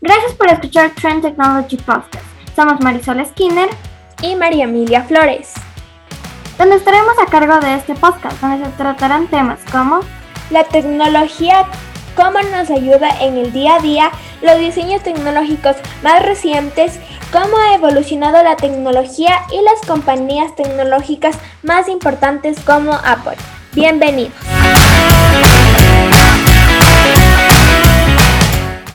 Gracias por escuchar Trend Technology Podcast. Somos Marisol Skinner y María Emilia Flores, donde estaremos a cargo de este podcast, donde se tratarán temas como la tecnología, cómo nos ayuda en el día a día, los diseños tecnológicos más recientes, cómo ha evolucionado la tecnología y las compañías tecnológicas más importantes como Apple. Bienvenidos.